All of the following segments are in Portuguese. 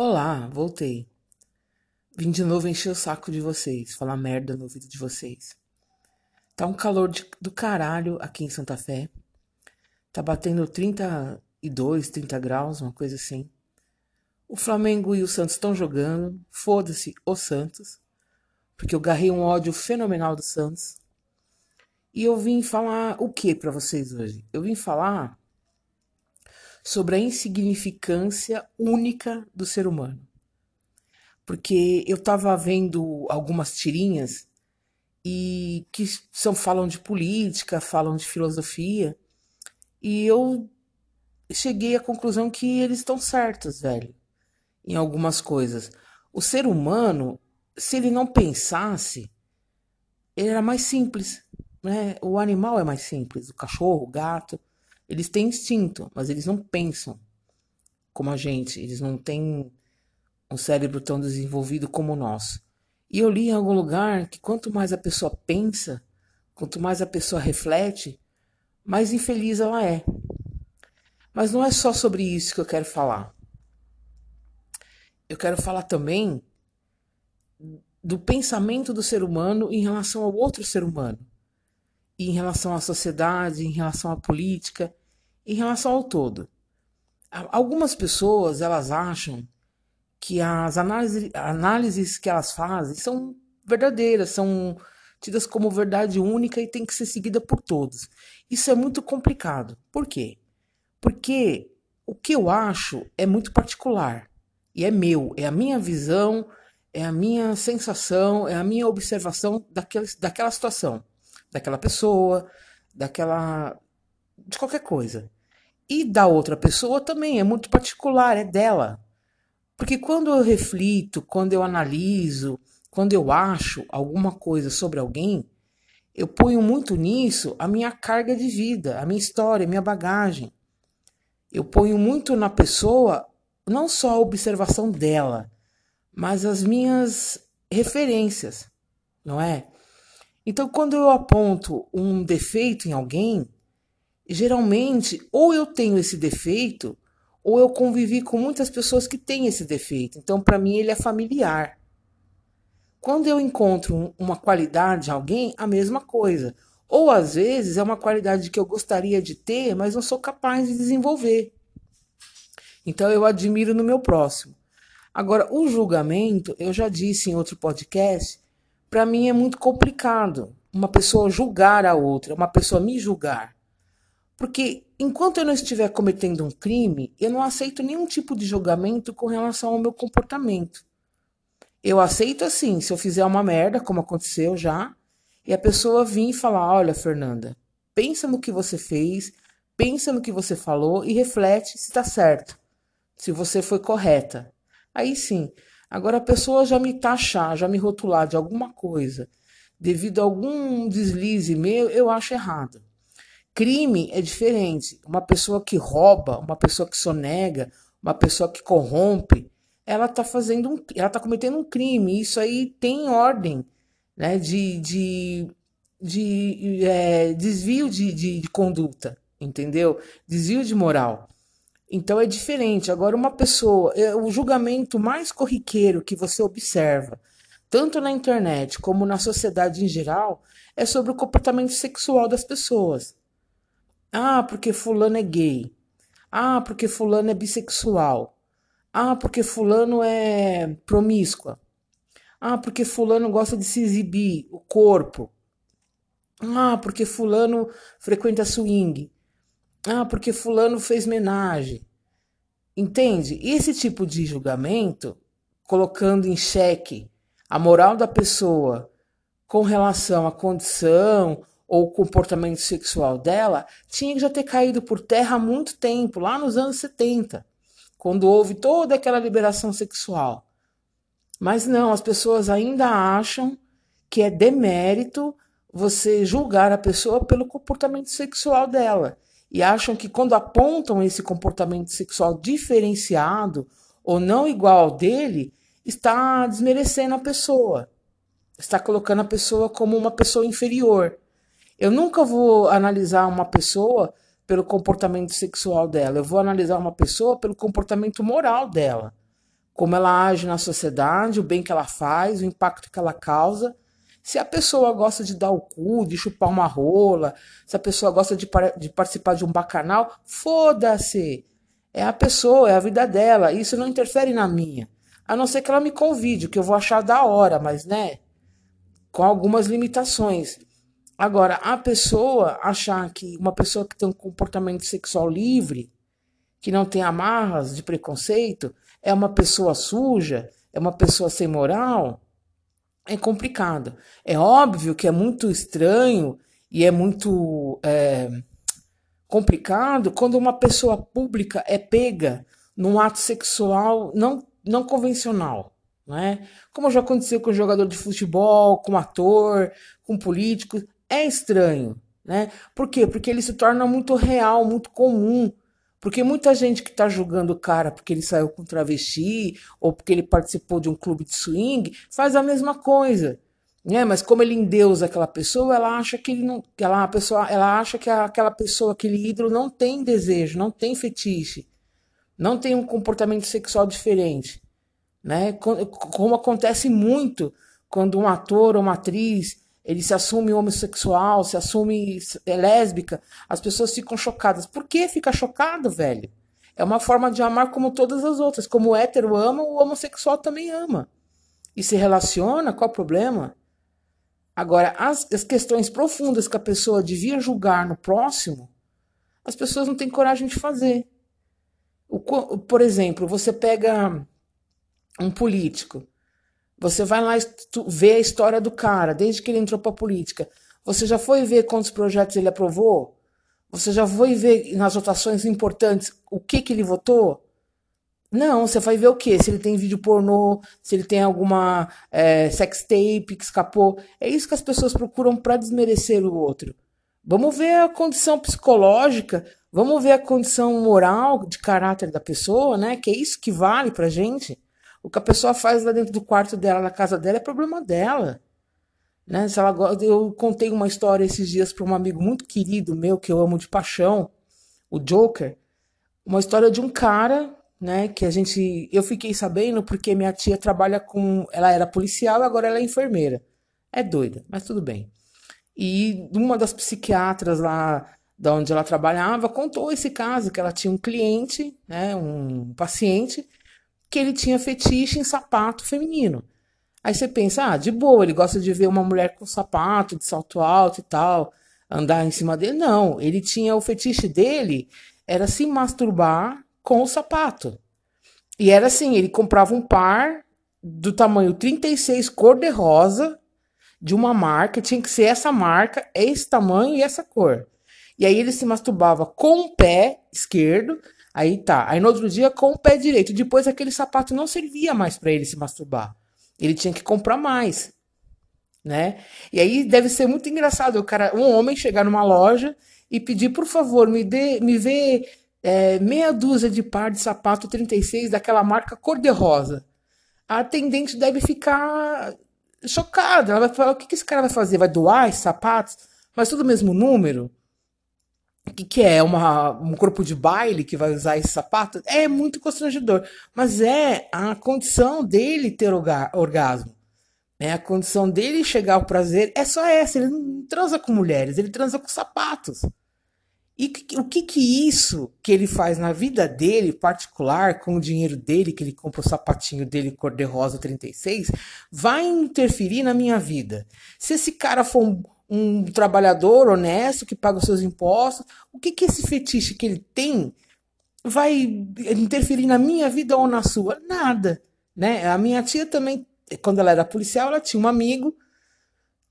Olá, voltei. Vim de novo encher o saco de vocês, falar merda no ouvido de vocês. Tá um calor de, do caralho aqui em Santa Fé. Tá batendo 32, 30 graus, uma coisa assim. O Flamengo e o Santos estão jogando. Foda-se o Santos. Porque eu garrei um ódio fenomenal do Santos. E eu vim falar o que para vocês hoje? Eu vim falar sobre a insignificância única do ser humano. Porque eu estava vendo algumas tirinhas e que são falam de política, falam de filosofia, e eu cheguei à conclusão que eles estão certos, velho, em algumas coisas. O ser humano, se ele não pensasse, ele era mais simples, né? O animal é mais simples, o cachorro, o gato, eles têm instinto, mas eles não pensam como a gente, eles não têm um cérebro tão desenvolvido como o nosso. E eu li em algum lugar que quanto mais a pessoa pensa, quanto mais a pessoa reflete, mais infeliz ela é. Mas não é só sobre isso que eu quero falar. Eu quero falar também do pensamento do ser humano em relação ao outro ser humano, em relação à sociedade, em relação à política, em relação ao todo. Algumas pessoas elas acham que as análises, análises que elas fazem são verdadeiras, são tidas como verdade única e tem que ser seguida por todos. Isso é muito complicado. Por quê? Porque o que eu acho é muito particular e é meu, é a minha visão, é a minha sensação, é a minha observação daquela, daquela situação, daquela pessoa, daquela. de qualquer coisa. E da outra pessoa também é muito particular, é dela. Porque quando eu reflito, quando eu analiso, quando eu acho alguma coisa sobre alguém, eu ponho muito nisso a minha carga de vida, a minha história, a minha bagagem. Eu ponho muito na pessoa não só a observação dela, mas as minhas referências, não é? Então, quando eu aponto um defeito em alguém, geralmente ou eu tenho esse defeito ou eu convivi com muitas pessoas que têm esse defeito. Então, para mim, ele é familiar. Quando eu encontro uma qualidade em alguém, a mesma coisa. Ou às vezes é uma qualidade que eu gostaria de ter, mas não sou capaz de desenvolver. Então eu admiro no meu próximo. Agora, o julgamento, eu já disse em outro podcast, para mim é muito complicado. Uma pessoa julgar a outra, uma pessoa me julgar. Porque enquanto eu não estiver cometendo um crime, eu não aceito nenhum tipo de julgamento com relação ao meu comportamento. Eu aceito assim, se eu fizer uma merda, como aconteceu já, e a pessoa vir e falar: Olha, Fernanda, pensa no que você fez, pensa no que você falou e reflete se está certo, se você foi correta. Aí sim. Agora a pessoa já me taxar, já me rotular de alguma coisa, devido a algum deslize meu, eu acho errado. Crime é diferente. Uma pessoa que rouba, uma pessoa que sonega, uma pessoa que corrompe, ela está fazendo um, ela está cometendo um crime. Isso aí tem ordem, né, de, de, de é, desvio de, de, de conduta, entendeu? Desvio de moral. Então é diferente. Agora, uma pessoa, é, o julgamento mais corriqueiro que você observa, tanto na internet como na sociedade em geral, é sobre o comportamento sexual das pessoas. Ah, porque fulano é gay. Ah, porque fulano é bissexual. Ah, porque fulano é promíscua. Ah, porque fulano gosta de se exibir o corpo. Ah, porque fulano frequenta swing. Ah, porque fulano fez menagem. Entende? Esse tipo de julgamento, colocando em xeque a moral da pessoa com relação à condição ou comportamento sexual dela tinha que já ter caído por terra há muito tempo, lá nos anos 70, quando houve toda aquela liberação sexual. Mas não, as pessoas ainda acham que é demérito você julgar a pessoa pelo comportamento sexual dela. E acham que quando apontam esse comportamento sexual diferenciado ou não igual ao dele, está desmerecendo a pessoa. Está colocando a pessoa como uma pessoa inferior. Eu nunca vou analisar uma pessoa pelo comportamento sexual dela. Eu vou analisar uma pessoa pelo comportamento moral dela. como ela age na sociedade, o bem que ela faz, o impacto que ela causa. Se a pessoa gosta de dar o cu, de chupar uma rola, se a pessoa gosta de, de participar de um bacanal, foda-se. É a pessoa, é a vida dela. Isso não interfere na minha. A não ser que ela me convide, que eu vou achar da hora, mas né? Com algumas limitações. Agora, a pessoa achar que uma pessoa que tem um comportamento sexual livre, que não tem amarras de preconceito, é uma pessoa suja, é uma pessoa sem moral, é complicado. É óbvio que é muito estranho e é muito é, complicado quando uma pessoa pública é pega num ato sexual não, não convencional. Né? Como já aconteceu com jogador de futebol, com ator, com político, é estranho. Né? Por quê? Porque ele se torna muito real, muito comum. Porque muita gente que está julgando o cara porque ele saiu com travesti ou porque ele participou de um clube de swing faz a mesma coisa. Né? Mas como ele endeusa aquela pessoa, ela acha que ele não, ela, a pessoa, ela acha que aquela pessoa, aquele ídolo não tem desejo, não tem fetiche, não tem um comportamento sexual diferente, né? Como acontece muito quando um ator ou uma atriz ele se assume homossexual, se assume é lésbica, as pessoas ficam chocadas. Por que fica chocado, velho? É uma forma de amar como todas as outras. Como o hétero ama, o homossexual também ama. E se relaciona, qual o problema? Agora, as, as questões profundas que a pessoa devia julgar no próximo, as pessoas não têm coragem de fazer. O, por exemplo, você pega um político você vai lá ver a história do cara, desde que ele entrou para política. Você já foi ver quantos projetos ele aprovou? Você já foi ver nas votações importantes o que, que ele votou? Não, você vai ver o quê? Se ele tem vídeo pornô, se ele tem alguma é, sex tape que escapou. É isso que as pessoas procuram para desmerecer o outro. Vamos ver a condição psicológica, vamos ver a condição moral de caráter da pessoa, né? Que é isso que vale pra gente. O que a pessoa faz lá dentro do quarto dela, na casa dela, é problema dela. Né? Se ela, eu contei uma história esses dias para um amigo muito querido meu, que eu amo de paixão, o Joker. Uma história de um cara, né, que a gente. Eu fiquei sabendo porque minha tia trabalha com. Ela era policial, agora ela é enfermeira. É doida, mas tudo bem. E uma das psiquiatras lá da onde ela trabalhava contou esse caso que ela tinha um cliente, né, um paciente que ele tinha fetiche em sapato feminino. Aí você pensa, ah, de boa, ele gosta de ver uma mulher com sapato, de salto alto e tal, andar em cima dele. Não, ele tinha o fetiche dele, era se masturbar com o sapato. E era assim, ele comprava um par do tamanho 36 cor de rosa de uma marca, tinha que ser essa marca, esse tamanho e essa cor. E aí ele se masturbava com o pé esquerdo, Aí tá. Aí no outro dia com o pé direito. Depois aquele sapato não servia mais para ele se masturbar. Ele tinha que comprar mais, né? E aí deve ser muito engraçado o cara, um homem chegar numa loja e pedir, por favor, me dê, me vê é, meia dúzia de par de sapato 36 daquela marca cor-de-rosa. A atendente deve ficar chocada. Ela vai falar: o que, que esse cara vai fazer? Vai doar esses sapatos? Mas tudo o mesmo número? Que, que é? Uma, um corpo de baile que vai usar esse sapato? É muito constrangedor. Mas é a condição dele ter orgasmo. É a condição dele chegar ao prazer. É só essa. Ele não transa com mulheres, ele transa com sapatos. E o que que isso que ele faz na vida dele, particular, com o dinheiro dele, que ele compra o sapatinho dele cor-de-rosa 36, vai interferir na minha vida? Se esse cara for um um trabalhador honesto que paga os seus impostos, o que, que esse fetiche que ele tem vai interferir na minha vida ou na sua? Nada. Né? A minha tia também, quando ela era policial, ela tinha um amigo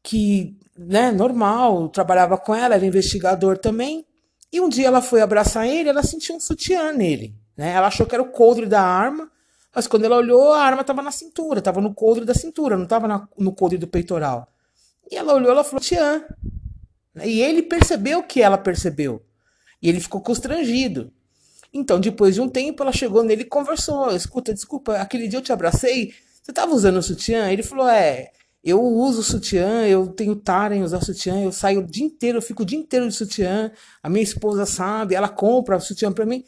que, né, normal, trabalhava com ela, era investigador também. E um dia ela foi abraçar ele, ela sentiu um sutiã nele. Né? Ela achou que era o coldre da arma, mas quando ela olhou, a arma estava na cintura, estava no coldre da cintura, não estava no coldre do peitoral. E ela olhou, ela falou, Tian. E ele percebeu que ela percebeu. E ele ficou constrangido. Então, depois de um tempo, ela chegou nele e conversou. Escuta, desculpa, aquele dia eu te abracei. Você estava usando o sutiã? Ele falou: É, eu uso sutiã, eu tenho tara em usar sutiã, eu saio o dia inteiro, eu fico o dia inteiro de sutiã. A minha esposa sabe, ela compra o sutiã para mim.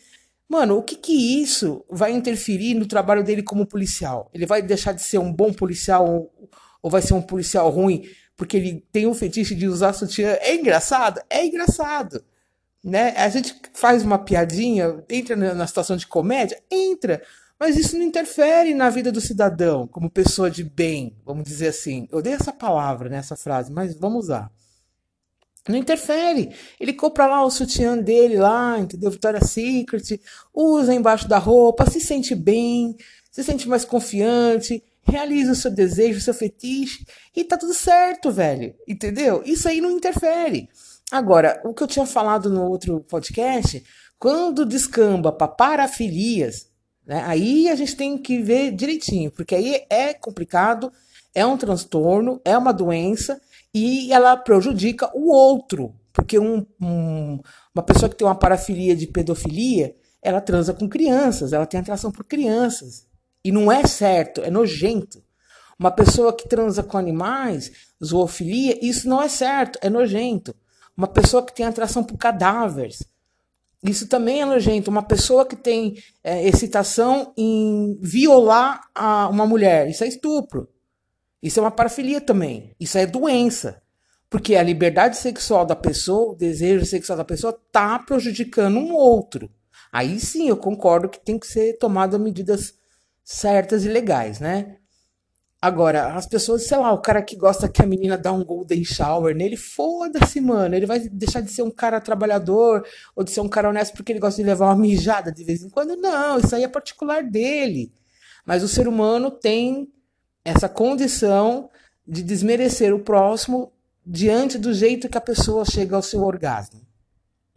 Mano, o que que isso vai interferir no trabalho dele como policial? Ele vai deixar de ser um bom policial ou, ou vai ser um policial ruim porque ele tem um fetiche de usar sutiã? É engraçado? É engraçado. Né? A gente faz uma piadinha, entra na situação de comédia, entra. Mas isso não interfere na vida do cidadão, como pessoa de bem, vamos dizer assim. Eu dei essa palavra nessa frase, mas vamos usar. Não interfere. Ele compra lá o sutiã dele lá, entendeu? Victoria's Secret, usa embaixo da roupa, se sente bem, se sente mais confiante, realiza o seu desejo, o seu fetiche e tá tudo certo, velho. Entendeu? Isso aí não interfere. Agora, o que eu tinha falado no outro podcast, quando descamba para parafilias, né, aí a gente tem que ver direitinho, porque aí é complicado, é um transtorno, é uma doença e ela prejudica o outro. Porque um, um, uma pessoa que tem uma parafilia de pedofilia, ela transa com crianças, ela tem atração por crianças. E não é certo, é nojento. Uma pessoa que transa com animais, zoofilia, isso não é certo, é nojento. Uma pessoa que tem atração por cadáveres, isso também é nojento. Uma pessoa que tem é, excitação em violar a, uma mulher, isso é estupro. Isso é uma parafilia também. Isso é doença. Porque a liberdade sexual da pessoa, o desejo sexual da pessoa, está prejudicando um outro. Aí sim eu concordo que tem que ser tomada medidas certas e legais, né? Agora, as pessoas, sei lá, o cara que gosta que a menina dá um golden shower nele, foda-se, mano. Ele vai deixar de ser um cara trabalhador ou de ser um cara honesto porque ele gosta de levar uma mijada de vez em quando. Não, isso aí é particular dele. Mas o ser humano tem essa condição de desmerecer o próximo diante do jeito que a pessoa chega ao seu orgasmo.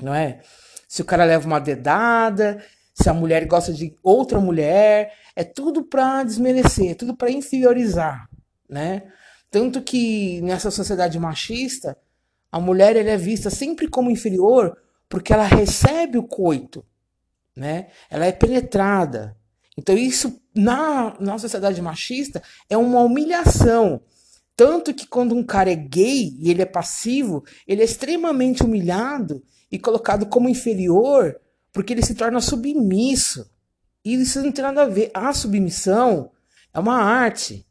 Não é? Se o cara leva uma dedada, se a mulher gosta de outra mulher, é tudo para desmerecer, tudo para inferiorizar, né? Tanto que nessa sociedade machista, a mulher é vista sempre como inferior porque ela recebe o coito, né? Ela é penetrada, então, isso na, na sociedade machista é uma humilhação. Tanto que quando um cara é gay e ele é passivo, ele é extremamente humilhado e colocado como inferior porque ele se torna submisso. E isso não tem nada a ver. A submissão é uma arte.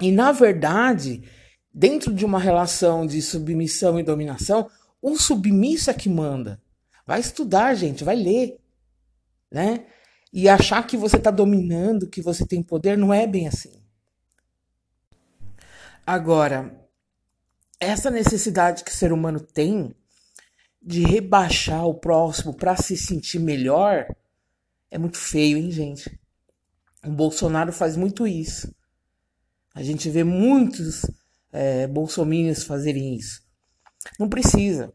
E, na verdade, dentro de uma relação de submissão e dominação, o submisso é que manda. Vai estudar, gente, vai ler. Né? E achar que você está dominando, que você tem poder, não é bem assim. Agora, essa necessidade que o ser humano tem de rebaixar o próximo para se sentir melhor é muito feio, hein, gente? O Bolsonaro faz muito isso. A gente vê muitos é, bolsominions fazerem isso. Não precisa.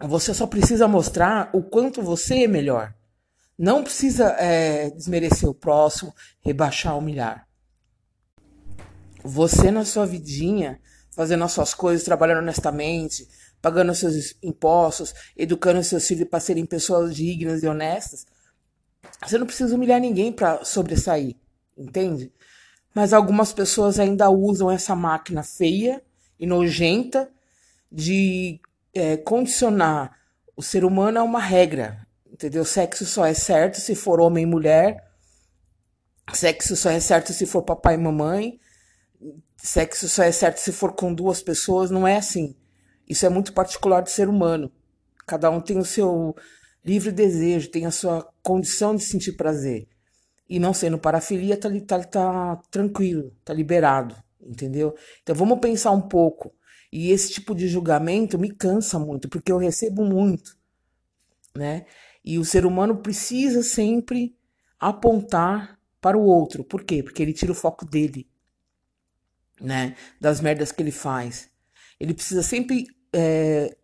Você só precisa mostrar o quanto você é melhor. Não precisa é, desmerecer o próximo, rebaixar, humilhar. Você na sua vidinha, fazendo as suas coisas, trabalhando honestamente, pagando seus impostos, educando seus filhos para serem pessoas dignas e honestas, você não precisa humilhar ninguém para sobressair, entende? Mas algumas pessoas ainda usam essa máquina feia e nojenta de é, condicionar o ser humano a uma regra, Entendeu? Sexo só é certo se for homem e mulher. Sexo só é certo se for papai e mamãe. Sexo só é certo se for com duas pessoas. Não é assim. Isso é muito particular do ser humano. Cada um tem o seu livre desejo, tem a sua condição de sentir prazer. E não sendo parafilia, tá, tá, tá tranquilo, tá liberado, entendeu? Então vamos pensar um pouco. E esse tipo de julgamento me cansa muito, porque eu recebo muito, né? E o ser humano precisa sempre apontar para o outro. Por quê? Porque ele tira o foco dele, né? Das merdas que ele faz. Ele precisa sempre é,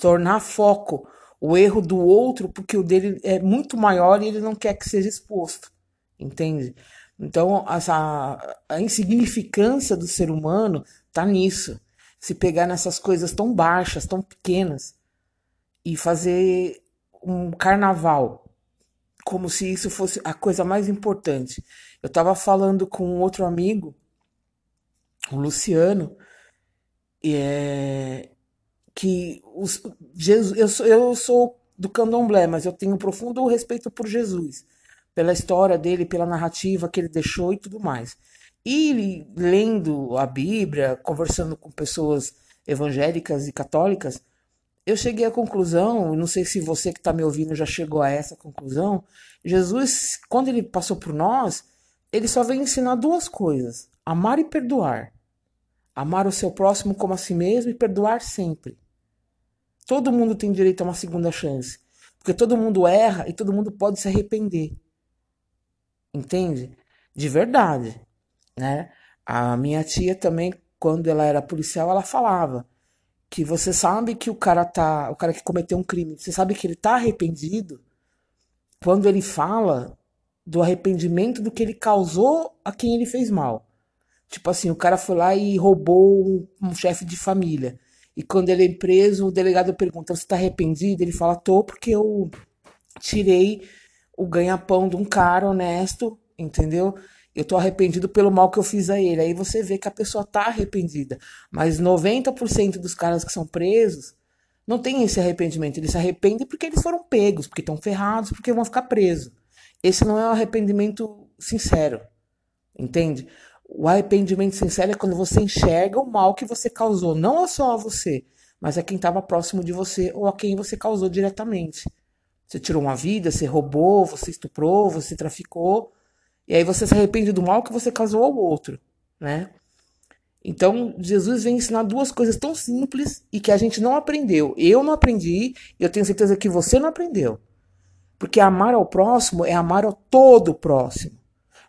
tornar foco o erro do outro, porque o dele é muito maior e ele não quer que seja exposto. Entende? Então, essa, a insignificância do ser humano tá nisso. Se pegar nessas coisas tão baixas, tão pequenas, e fazer um carnaval, como se isso fosse a coisa mais importante. Eu estava falando com outro amigo, o Luciano, é, que os, Jesus, eu, sou, eu sou do candomblé, mas eu tenho um profundo respeito por Jesus, pela história dele, pela narrativa que ele deixou e tudo mais. E lendo a Bíblia, conversando com pessoas evangélicas e católicas, eu cheguei à conclusão, não sei se você que está me ouvindo já chegou a essa conclusão, Jesus, quando ele passou por nós, ele só veio ensinar duas coisas: amar e perdoar. Amar o seu próximo como a si mesmo e perdoar sempre. Todo mundo tem direito a uma segunda chance. Porque todo mundo erra e todo mundo pode se arrepender. Entende? De verdade. Né? A minha tia também, quando ela era policial, ela falava que você sabe que o cara tá, o cara que cometeu um crime, você sabe que ele tá arrependido quando ele fala do arrependimento do que ele causou a quem ele fez mal. Tipo assim, o cara foi lá e roubou um, um chefe de família. E quando ele é preso, o delegado pergunta: Você tá arrependido? Ele fala: Tô, porque eu tirei o ganha-pão de um cara honesto, entendeu? Eu tô arrependido pelo mal que eu fiz a ele. Aí você vê que a pessoa tá arrependida. Mas 90% dos caras que são presos não tem esse arrependimento. Eles se arrependem porque eles foram pegos, porque estão ferrados, porque vão ficar presos. Esse não é um arrependimento sincero. Entende? O arrependimento sincero é quando você enxerga o mal que você causou, não só a você, mas a quem estava próximo de você ou a quem você causou diretamente. Você tirou uma vida, você roubou, você estuprou, você traficou, e aí você se arrepende do mal que você causou ao outro, né? Então, Jesus vem ensinar duas coisas tão simples e que a gente não aprendeu. Eu não aprendi, e eu tenho certeza que você não aprendeu. Porque amar ao próximo é amar ao todo próximo.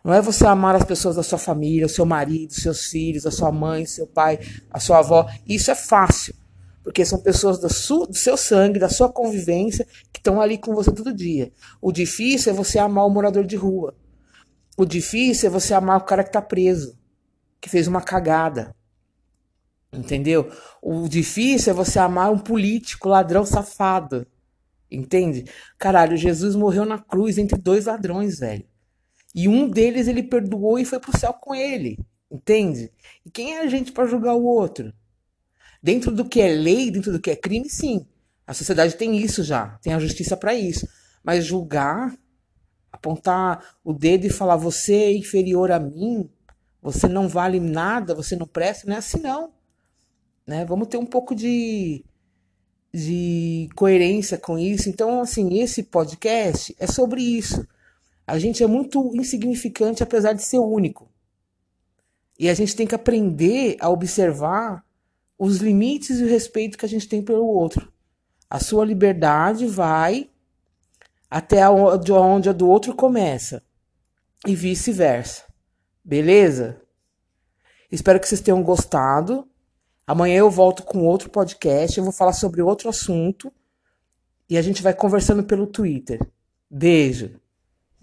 Não é você amar as pessoas da sua família, o seu marido, seus filhos, a sua mãe, seu pai, a sua avó. Isso é fácil. Porque são pessoas do, su, do seu sangue, da sua convivência, que estão ali com você todo dia. O difícil é você amar o morador de rua. O difícil é você amar o cara que está preso, que fez uma cagada. Entendeu? O difícil é você amar um político, ladrão safado. Entende? Caralho, Jesus morreu na cruz entre dois ladrões, velho. E um deles ele perdoou e foi pro céu com ele. Entende? E quem é a gente para julgar o outro? Dentro do que é lei, dentro do que é crime, sim. A sociedade tem isso já, tem a justiça para isso. Mas julgar, apontar o dedo e falar você é inferior a mim, você não vale nada, você não presta, não é assim não. Né? Vamos ter um pouco de, de coerência com isso. Então, assim, esse podcast é sobre isso. A gente é muito insignificante apesar de ser único. E a gente tem que aprender a observar os limites e o respeito que a gente tem pelo outro. A sua liberdade vai até onde a do outro começa e vice-versa. Beleza? Espero que vocês tenham gostado. Amanhã eu volto com outro podcast. Eu vou falar sobre outro assunto e a gente vai conversando pelo Twitter. Beijo!